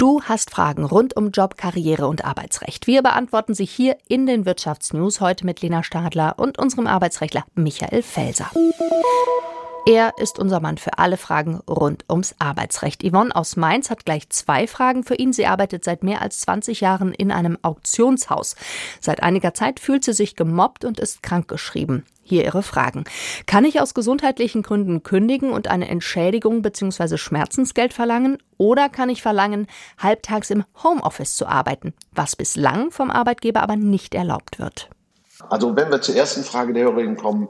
Du hast Fragen rund um Job, Karriere und Arbeitsrecht. Wir beantworten sie hier in den Wirtschaftsnews heute mit Lena Stadler und unserem Arbeitsrechtler Michael Felser. Er ist unser Mann für alle Fragen rund ums Arbeitsrecht. Yvonne aus Mainz hat gleich zwei Fragen für ihn. Sie arbeitet seit mehr als 20 Jahren in einem Auktionshaus. Seit einiger Zeit fühlt sie sich gemobbt und ist krankgeschrieben. Hier Ihre Fragen. Kann ich aus gesundheitlichen Gründen kündigen und eine Entschädigung bzw. Schmerzensgeld verlangen? Oder kann ich verlangen, halbtags im Homeoffice zu arbeiten, was bislang vom Arbeitgeber aber nicht erlaubt wird? Also wenn wir zur ersten Frage der Hörerin kommen,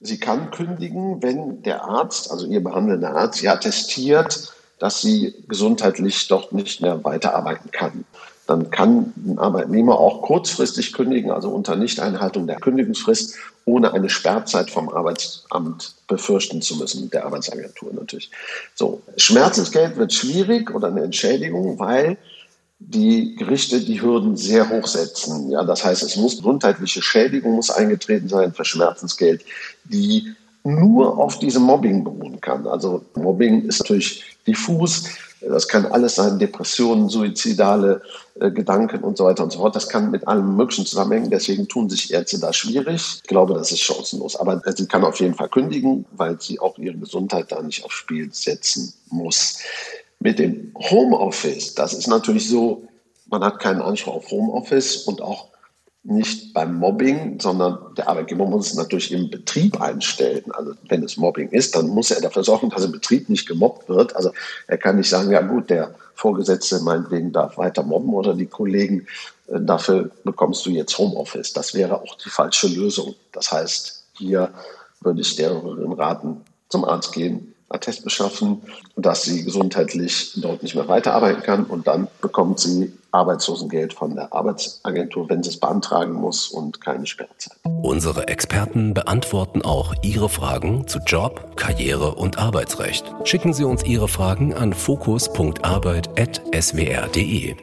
Sie kann kündigen, wenn der Arzt, also Ihr behandelnder Arzt, Sie attestiert, dass sie gesundheitlich dort nicht mehr weiterarbeiten kann. Dann kann ein Arbeitnehmer auch kurzfristig kündigen, also unter Nichteinhaltung der Kündigungsfrist, ohne eine Sperrzeit vom Arbeitsamt befürchten zu müssen, der Arbeitsagentur natürlich. So, Schmerzensgeld wird schwierig oder eine Entschädigung, weil die Gerichte die Hürden sehr hoch setzen. Ja, das heißt, es muss gesundheitliche Schädigung muss eingetreten sein für Schmerzensgeld, die nur auf diesem Mobbing beruhen kann. Also Mobbing ist natürlich diffus. Das kann alles sein, Depressionen, suizidale äh, Gedanken und so weiter und so fort. Das kann mit allem Möglichen zusammenhängen. Deswegen tun sich Ärzte da schwierig. Ich glaube, das ist chancenlos. Aber sie kann auf jeden Fall kündigen, weil sie auch ihre Gesundheit da nicht aufs Spiel setzen muss. Mit dem Homeoffice, das ist natürlich so, man hat keinen Anspruch auf Homeoffice und auch nicht beim Mobbing, sondern der Arbeitgeber muss es natürlich im Betrieb einstellen. Also wenn es Mobbing ist, dann muss er dafür sorgen, dass im Betrieb nicht gemobbt wird. Also er kann nicht sagen, ja gut, der Vorgesetzte meinetwegen darf weiter mobben oder die Kollegen, äh, dafür bekommst du jetzt Homeoffice. Das wäre auch die falsche Lösung. Das heißt, hier würde ich der raten, zum Arzt gehen, Attest beschaffen, dass sie gesundheitlich dort nicht mehr weiterarbeiten kann und dann bekommt sie Arbeitslosengeld von der Arbeitsagentur, wenn sie es beantragen muss und keine Sperrzeit. Unsere Experten beantworten auch Ihre Fragen zu Job, Karriere und Arbeitsrecht. Schicken Sie uns Ihre Fragen an fokus.arbeit.swr.de.